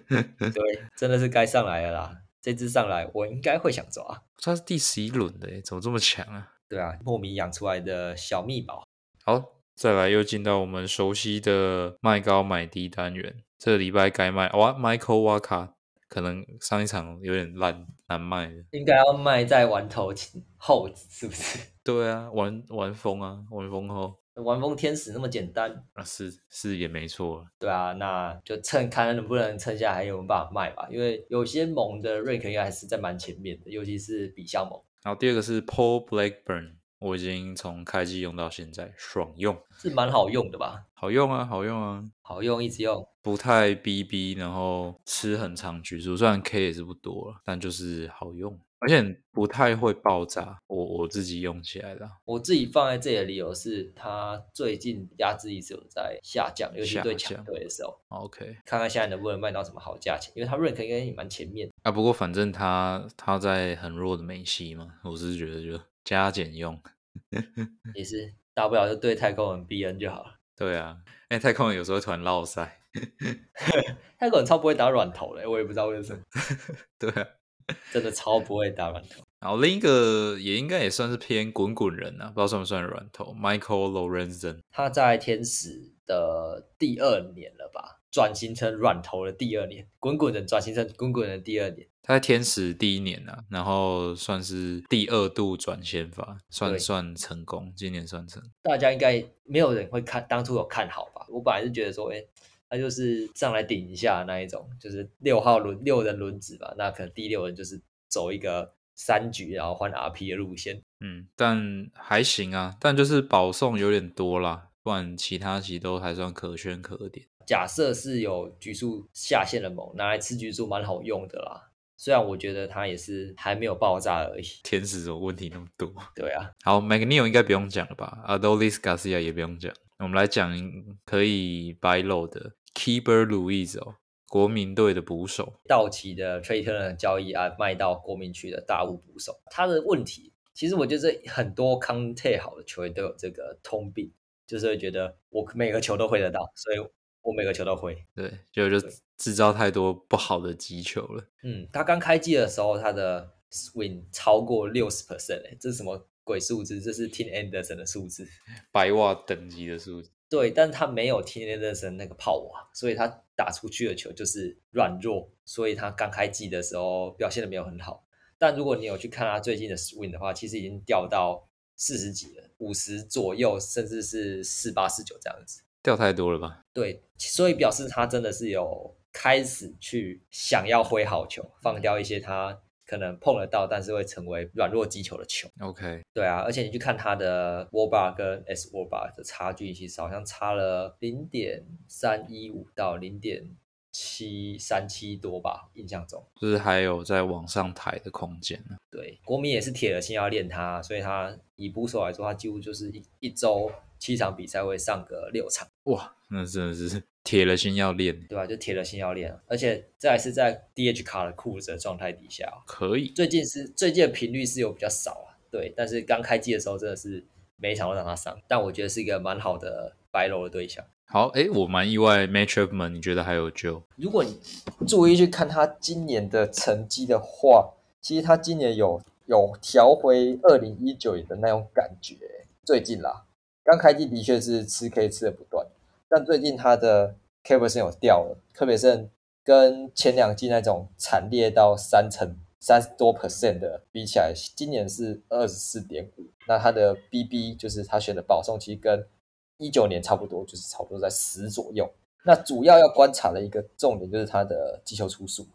对，真的是该上来了啦。这只上来，我应该会想抓。它是第十一轮的耶，怎么这么强啊？对啊，莫名养出来的小蜜宝。好，再来又进到我们熟悉的卖高买低单元。这个礼拜该卖哇，Michael Waka 可能上一场有点烂，难卖的。应该要卖在玩头前后，是不是？对啊，玩玩疯啊，玩疯后玩疯天使那么简单？啊，是是也没错。对啊，那就趁看能不能趁下还有没有办法卖吧。因为有些猛的 rank 应该还是在蛮前面的，尤其是比较猛，然后第二个是 Paul Blackburn，我已经从开机用到现在，爽用，是蛮好用的吧？好用啊，好用啊，好用，一直用。不太逼逼，然后吃很长局数，虽然 K 也是不多了，但就是好用，而且不太会爆炸。我我自己用起来的啊，我自己放在这里的理由是，它最近压制一直有在下降，尤其下对强降队的时候，OK 看看现在能不能卖到什么好价钱，因为它 rank 应该也蛮前面。啊，不过反正它它在很弱的美西嘛，我是觉得就加减用。也是大不了就对太空人 BN 就好了。对啊，哎、太空人有时候会突然落塞。太空人超不会打软头的，我也不知道为什么，对啊，真的超不会打软头。然后另一个也应该也算是偏滚滚人啊，不知道算不算软头，Michael Lorenzen。他在天使的第二年了吧，转型成软头的第二年，滚滚的转型成滚滚人的第二年。他在天使第一年啊，然后算是第二度转先发，算算成功，今年算成。大家应该没有人会看，当初有看好吧？我本来是觉得说，哎、他就是上来顶一下那一种，就是六号轮六人轮子吧，那可能第六人就是走一个三局，然后换 RP 的路线。嗯，但还行啊，但就是保送有点多啦，不然其他棋都还算可圈可点。假设是有橘树下线的猛，拿来吃橘树蛮好用的啦。虽然我觉得它也是还没有爆炸而已。天使怎么问题那么多？对啊，好 m a g n e o 应该不用讲了吧？Adolis Garcia 也不用讲。我们来讲可以 buy low 的 Keeper Louise 哦，国民队的捕手。道奇的 Trey Turner 的交易啊卖到国民区的大物捕手，他的问题其实我觉得很多康泰好的球员都有这个通病，就是会觉得我每个球都挥得到，所以我每个球都挥。对，就就制造太多不好的击球了。嗯，他刚开季的时候，他的 swing 超过六十 percent，哎，这是什么鬼数字？这是 Tim Anderson 的数字。白袜等级的数字。对，但是他没有 Tim Anderson 那个炮瓦，所以他打出去的球就是软弱，所以他刚开季的时候表现的没有很好。但如果你有去看他最近的 swing 的话，其实已经掉到四十几了，五十左右，甚至是四八四九这样子。掉太多了吧？对，所以表示他真的是有开始去想要挥好球，放掉一些他可能碰得到，但是会成为软弱击球的球。OK，对啊，而且你去看他的 w a r bar 跟 S w a r bar 的差距，其实好像差了零点三一五到零点七三七多吧，印象中。就是还有在往上抬的空间呢。对，国民也是铁了心要练他，所以他以捕手来说，他几乎就是一一周七场比赛会上个六场。哇，那真的是铁了心要练，对吧、就铁了心要练，而且这还是在 DH 卡的裤子的状态底下哦、可以。最近是最近的频率是有比较少啊，对，但是刚开机的时候真的是每一场都让他上，但我觉得是一个蛮好的白楼的对象。好，诶，我蛮意外 m a t c h Upman 你觉得还有救？如果你注意去看他今年的成绩的话，其实他今年有有调回二零一九年的那种感觉。最近啦，刚开季的确是吃 K 吃的不断，但最近他的 K 本身有掉了，特别是跟前两季那种惨烈到三成三十多 percent 的比起来，今年是二十四点五。那他的 BB 就是他选的保送，其实跟一九年差不多，就是差不多在十左右。那主要要观察的一个重点就是它的击球出数。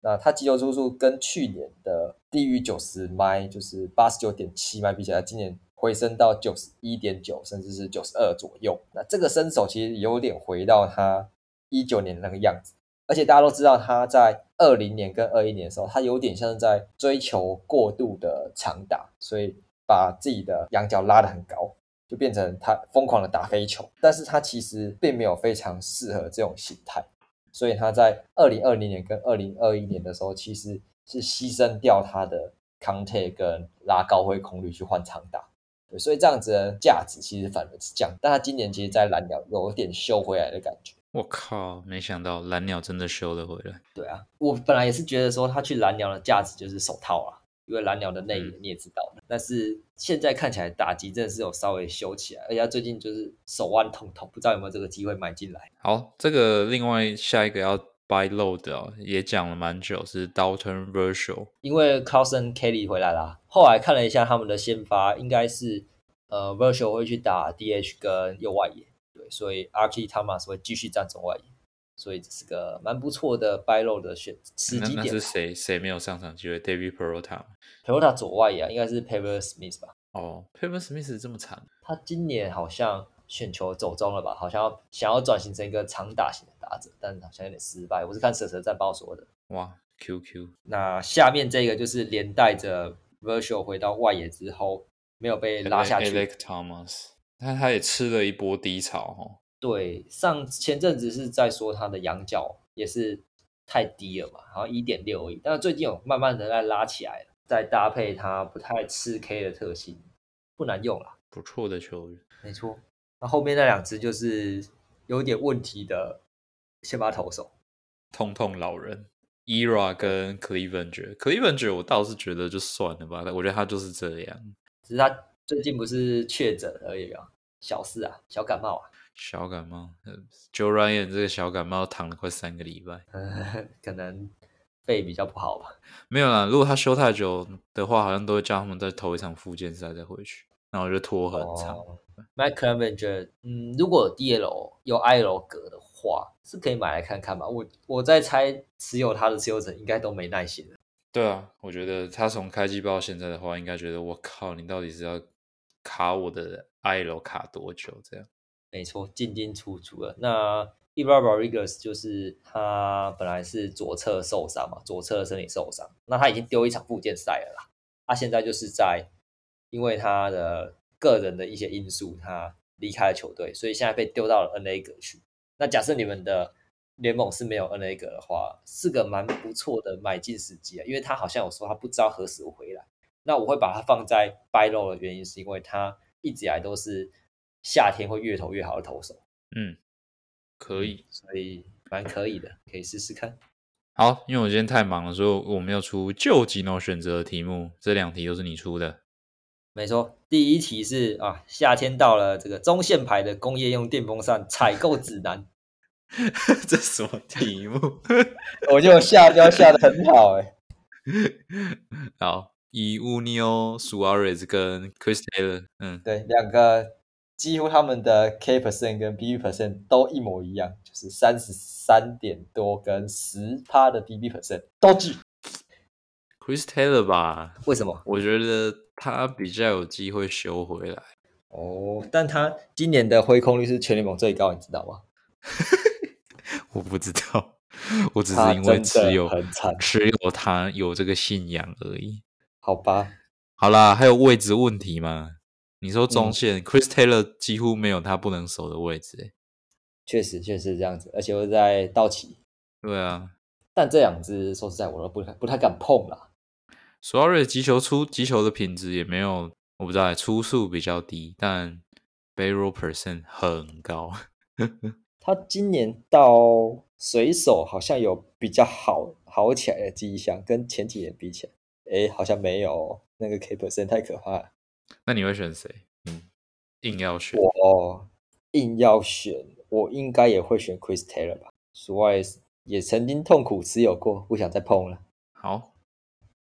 那它击球出数跟去年的低于九十迈，就是八十九点七迈比起来，今年回升到九十一点九，甚至是九十二左右。那这个身手其实有点回到他一九年那个样子，而且大家都知道他在二零年跟二一年的时候，他有点像是在追求过度的长打，所以把自己的仰角拉得很高。就变成他疯狂的打飞球，但是他其实并没有非常适合这种形态，所以他在二零二零年跟二零二一年的时候，其实是牺牲掉他的 contact 跟拉高挥空率去换长打，对，所以这样子的价值其实反而是降，但他今年其实，在蓝鸟有点修回来的感觉。我靠，没想到蓝鸟真的修了回来。对啊，我本来也是觉得说他去蓝鸟的价值就是手套啊。因为蓝鸟的内野你也知道的，但是现在看起来打击真的是有稍微修起来，而且他最近就是手腕痛痛，不知道有没有这个机会买进来。好，这个另外下一个要 buy low 的、哦、也讲了蛮久，是 Dalton Varsho。因为 Carson Kelly 回来啦，后来看了一下他们的先发，应该是呃 Varsho 会去打 DH 跟右外野，对，所以 Archie Thomas 会继续站中外野。所以这是个蛮不错的 buy low 的选时机点。那是谁谁没有上场机会？David。Peralta 左外野啊，应该是 Pavler Smith 吧？哦 p a v e r Smith 这么惨？他今年好像选球走中了吧？好像要想要转型成一个长打型的打者，但好像有点失败。我是看蛇蛇战报说的。哇，QQ。那下面这个就是连带着 Virtual 回到外野之后没有被拉下去。Alec Thomas，他他也吃了一波低潮哦。对，上前阵子是在说他的羊角也是太低了嘛，然后一点六而已，但是最近有慢慢的在拉起来了，再搭配他不太吃 K 的特性，不难用啦。不错的球员，没错。那后面那两只就是有点问题的先发投手，痛痛老人 Era 跟 Clevenger，Clevenger 我倒是觉得就算了吧，我觉得他就是这样，只是他最近不是确诊而已啊，小事啊，小感冒啊。小感冒，Joe Ryan 这个小感冒躺了快三个礼拜，呃，可能肺比较不好吧。没有啦，如果他休太久的话，好像都会叫他们再投一场复健赛再回去，然后就拖很长。哦、Mike Clevenger，嗯，如果 DL 有 IL 格的话，是可以买来看看吧。我我在猜，持有他的持有者应该都没耐心了。对啊，我觉得他从开机到现在的话，应该觉得我靠，你到底是要卡我的 IL 卡多久这样？没错，进进出出了。那 e v a r Rodriguez 就是他本来是左侧受伤嘛，左侧身体受伤，那他已经丢一场复健赛了啦。他现在就是在因为他的个人的一些因素，他离开了球队，所以现在被丢到了 NA 格去。那假设你们的联盟是没有 NA 格的话，是个蛮不错的买进时机啊，因为他好像有说他不知道何时回来。那我会把它放在 buy low 的原因，是因为他一直以来都是。夏天会越投越好的投手，嗯，可以，所以蛮可以的，可以试试看。好，因为我今天太忙了，所以我们要出旧吉诺选择的题目，这两题都是你出的。没错，第一题是啊，夏天到了，这个中线牌的工业用电风扇采购指南，这什么题目？我就下标下的很好哎、欸。好，以乌尼奥、苏阿瑞斯跟 Chris Taylor，嗯，对，两个。几乎他们的 K percent 跟 BB percent 都一模一样，就是三十三点多跟十趴的 BB percent 都记。Chris Taylor 吧？为什么？我觉得他比较有机会修回来。哦，但他今年的挥空率是全联盟最高，你知道吗？我不知道，我只是因为持有很惨，持有他有这个信仰而已。好吧，好啦，还有位置问题吗？你说中线、嗯、，Chris Taylor 几乎没有他不能守的位置、欸，确实确实是这样子，而且又在道奇。对啊但这两只说实在，我都不太不太敢碰啦。，Suarez 击球出击球的品质也没有，我不知道，出速比较低，但 barrel percent 很高。他今年到水手好像有比较好好起来的迹象，跟前几年比起来，哎，好像没有哦那个 K percent 太可怕了。那你会选谁？嗯，硬要选，我硬要选，我应该也会选 Chris Taylor 吧。Suarez 也曾经痛苦持有过，不想再碰了。好。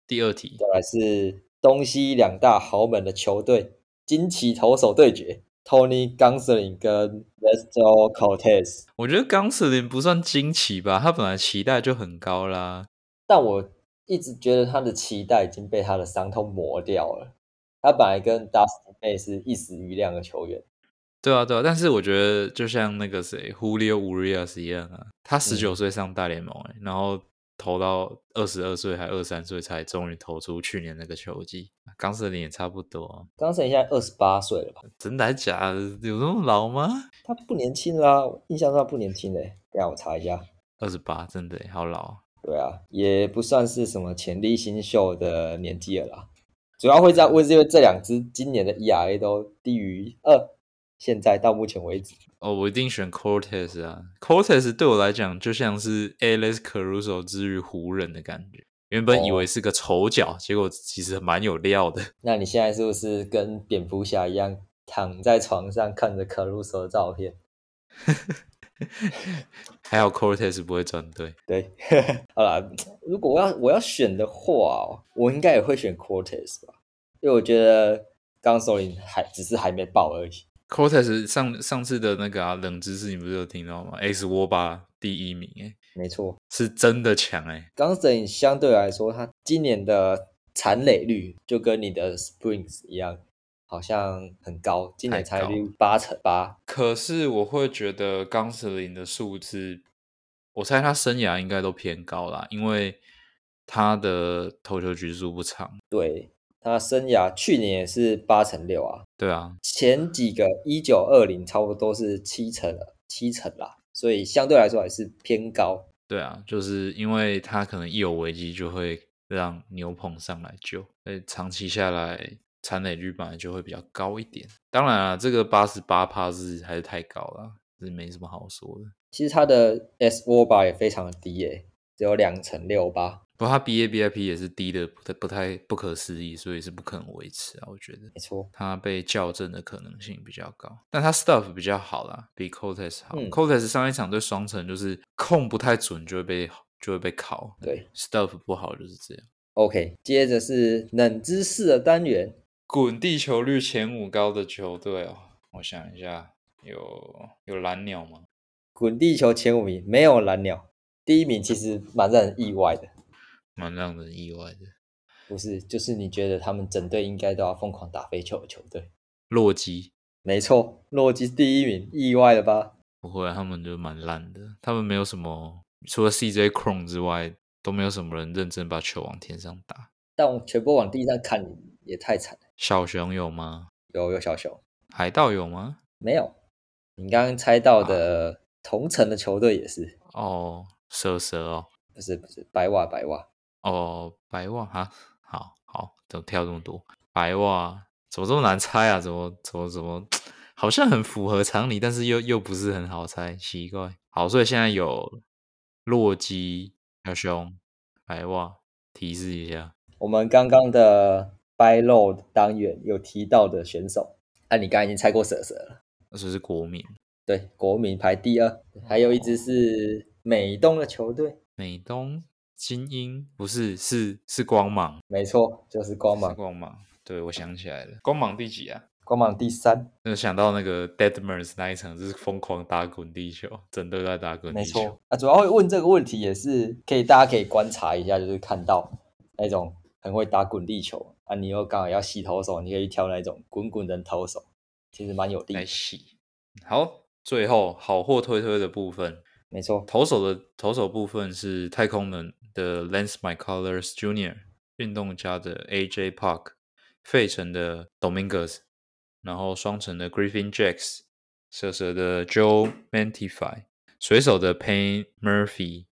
第二题再，来是东西两大豪门的球队惊奇投手对决，Tony Gonsolin 跟 Nestor Cortez。我觉得冈斯林不算惊奇吧，他本来期待就很高啦。但我一直觉得他的期待已经被他的伤痛磨掉了。他本来跟 Dustin May 是一时瑜亮的球员，对啊，对啊，但是我觉得就像那个谁，Julio Urias 一样啊，他十九岁上大联盟、欸，然后投到二十二岁还二三岁才终于投出去年那个球季。冈瑟林也差不多、啊，刚才现在二十八岁了吧？真的还假的？有那么老吗？他不年轻啦，我印象中他不年轻嘞。等一下我查一下。二十八，真的欸好老啊。对啊，也不算是什么潜力新秀的年纪了啦。主要会这样问，是因为这两支今年的 ERA 都低于二，现在到目前为止。哦，我一定选 Cortez 啊！Cortez 对我来讲就像是 Alex Caruso 之于湖人的感觉。原本以为是个丑角，结果其实蛮有料的。那你现在是不是跟蝙蝠侠一样，躺在床上看着 Caruso 的照片？还好 Cortez 不会转队。对，好啦，如果我要我要选的话哦，我应该也会选 Cortez 吧，因为我觉得刚首领还只是还没爆而已。Cortez 上上次的那个啊冷知识，你不是有听到吗？X 沃巴第一名，哎，没错，是真的强哎。刚首领相对来说，他今年的残垒率就跟你的 Springs 一样，好像很高，今年太高残垒率八成八。可是我会觉得冈斯林的数字，我猜他生涯应该都偏高啦，因为他的投球局数不长。对他生涯去年也是八成六啊，对啊，前几个一九二零差不多都是七成了，七成啦，所以相对来说还是偏高。对啊，就是因为他可能一有危机就会让牛棚上来救，所以长期下来残垒率本来就会比较高一点。当然啊，这个八十八帕是还是太高了，是没什么好说的。其实他的 S w a r 也非常的低耶、只有两成六八，不过他 BABIP 也是低的，不太不太不可思议，所以是不可能维持啊。我觉得没错。他被校正的可能性比较高，但他 stuff 比较好啦，比 Cortez 好。嗯 Cortez 上一场对双城就是控不太准就会被就会被考，对，stuff 不好就是这样。，OK，接着是冷知识的单元，滚地球率前五高的球队哦，我想一下，有有蓝鸟吗？滚地球前五名没有蓝鸟，第一名其实蛮让人意外的，蛮让人意外的。不是？就是你觉得他们整队应该都要疯狂打飞球的球队，洛基没错，洛基第一名，意外了吧？不会啊，他们就蛮烂的，他们没有什么，除了 CJ Cron 之外，都没有什么人认真把球往天上打。但我全部往地上看也太惨了。小熊有吗？有有小熊海盗有吗？没有？你刚刚猜到的同城的球队也是，哦，蛇蛇哦，不是不是白袜白袜，哦，白袜哈，好好，怎么跳这么多？白袜怎么这么难猜啊？怎么怎么怎么，好像很符合常理，但是又又不是很好猜，奇怪。好，所以现在有洛基、小熊、白袜，提示一下，我们刚刚的 buy low 单元有提到的选手，啊，你刚刚已经猜过蛇蛇了，那这是国民、对，国民排第二，还有一支是美东的球队，美东、精英，不是是是光芒，没错，就是光是芒，光芒。对，我想起来了，光芒第几啊？光芒第三，那想到那个 Deadmers 那一场，就是疯狂打滚地球，整队在打滚地没球。错，啊，主要会问这个问题也是可以，大家可以观察一下，就是看到那种很会打滚地球啊，你又刚好要洗投手，你可以挑那种滚滚的投手，其实蛮有力的来，洗。好，最后好货推推的部分，没错，投手的投手部分是太空人的 Lance McCullers Jr.，运动家的 AJ Park，费城的 Dominguez，然后双城的 Griffin Jacks，蛇蛇的 Joe Mantify，水手的 Payne Murphy，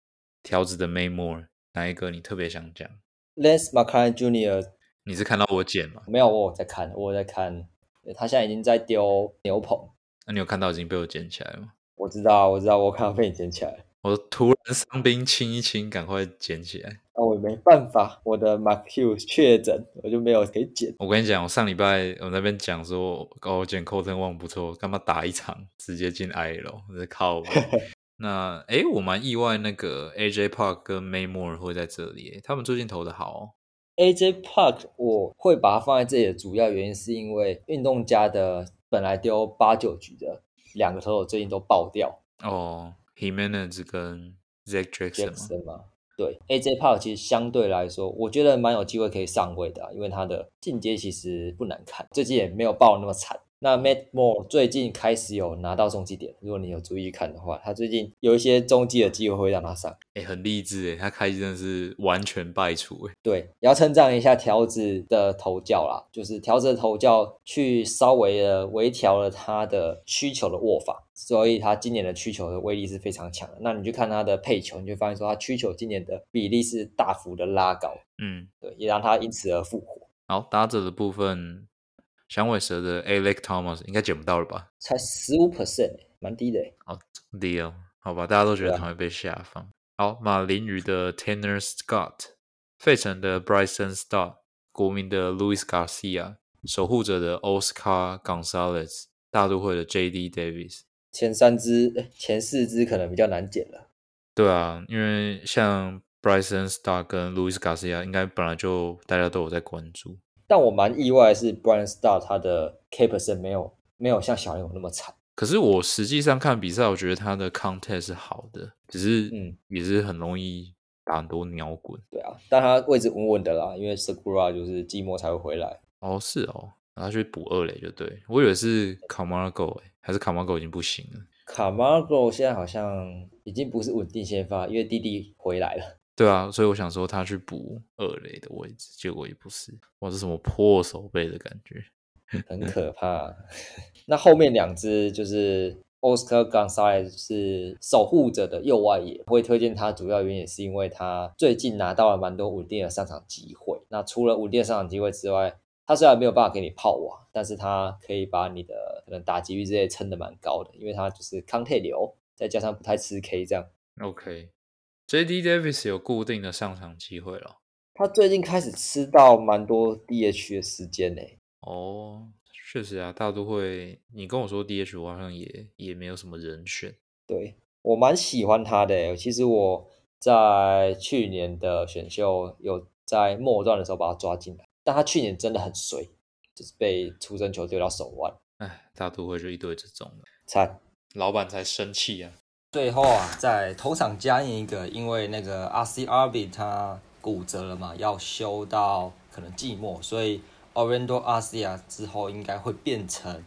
条子的 May Moore，哪一个你特别想讲？？Lance McLaren Jr. 你是看到我剪吗？没有，我在看，我在看，他现在已经在丢牛棚。那你有看到已经被我捡起来了吗？我知道，我知道，我看到被你捡起来。我突然伤兵清一清，赶快捡起来。那我没办法，我的 Mark Hughes 确诊，我就没有可以捡。我跟你讲，我上礼拜我那边讲说，哦，我捡 o n 望不错，干嘛打一场直接进 I L，我在靠北。那诶，我蛮意外，那个 AJ Park 跟 May Moore 会在这里，他们最近投的好、哦。AJ Park 我会把它放在这里的主要原因是因为运动家的本来丢八九局的两个投手最近都爆掉哦，Himenez 跟 Zach Jackson 嘛，，Jackson 嘛。对，AJ Park 其实相对来说，我觉得蛮有机会可以上位的、啊，因为他的进阶其实不难看，最近也没有爆那么惨。那 Matt Moore 最近开始有拿到中继点，如果你有注意看的话，他最近有一些中继的机会会让他上。诶，很励志诶，他开机真的是完全败出诶。对，也要称赞一下条子的头教啦，就是条子的头教去稍微的微调了他的需求的握法，所以他今年的需求的威力是非常强的。那你去看他的配球，你就发现说他需求今年的比例是大幅的拉高，嗯，对，也让他因此而复活。好，打者的部分，响尾蛇的 Alec Thomas 应该捡不到了吧？才十五 percent，蛮低的欸。好，deal，好吧，大家都觉得他会被下放。好，马林鱼的 Tanner Scott，费城的 Bryson Star，国民的 Louis Garcia，守护者的 Oscar Gonzalez，大都会的 J.D. Davis。前三支、前四支可能比较难捡了。对啊，因为像 Bryson Star 跟 Louis Garcia，应该本来就大家都有在关注。但我蛮意外的是，Brian Star 他的 K percent 没有没有像小联盟那么惨。可是我实际上看比赛，我觉得他的 contact 是好的，只是嗯也是很容易打很多鸟滚。对啊，但他位置稳稳的啦，因为 Sakura 就是寂寞才会回来。哦，是哦，然后去补二垒就对，我以为是 Camargo 哎、还是 Camargo 已经不行了。卡马罗现在好像已经不是稳定先发，因为弟弟回来了。对啊，所以我想说他去补二垒的位置，结果也不是，哇，这什么破手背的感觉。很可怕。那后面两只就是 Oscar Gonzalez 是守护者的右外野，会推荐他主要原因也是因为他最近拿到了蛮多稳定的上场机会。那除了稳定的上场机会之外，他虽然没有办法给你炮瓦，但是他可以把你的可能打击率这些撑得蛮高的，因为他就是康泰流，再加上不太吃 K 这样。OK，J.D. Davis 有固定的上场机会了。他最近开始吃到蛮多 DH 的时间呢、哦，确实啊，大都会，你跟我说 DH，我好像也也没有什么人选。对我蛮喜欢他的欸。其实我在去年的选秀有在末段的时候把他抓进来，但他去年真的很衰，就是被出生球丢到手腕，哎，大都会就一堆这种的，惨。老板才生气啊。最后啊，在头场加印一个，因为那个 RC RB 他骨折了嘛，要休到可能季末，所以 Orlando Arcia 之后应该会变成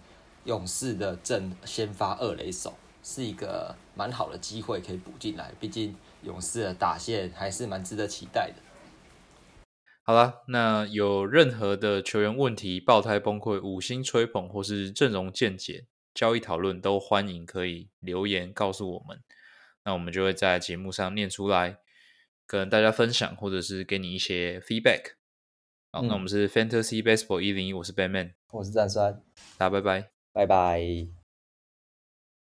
勇士的正先发二垒手，是一个蛮好的机会可以补进来。毕竟勇士的打线还是蛮值得期待的。好啦，那有任何的球员问题、爆胎崩溃、五星吹捧或是阵容见解、交易讨论，都欢迎可以留言告诉我们，那我们就会在节目上念出来，跟大家分享，或者是给你一些 feedback。好，那我嗯们是 Fantasy Baseball 一零一，我是 Batman，我是战酸，大家拜拜。拜拜。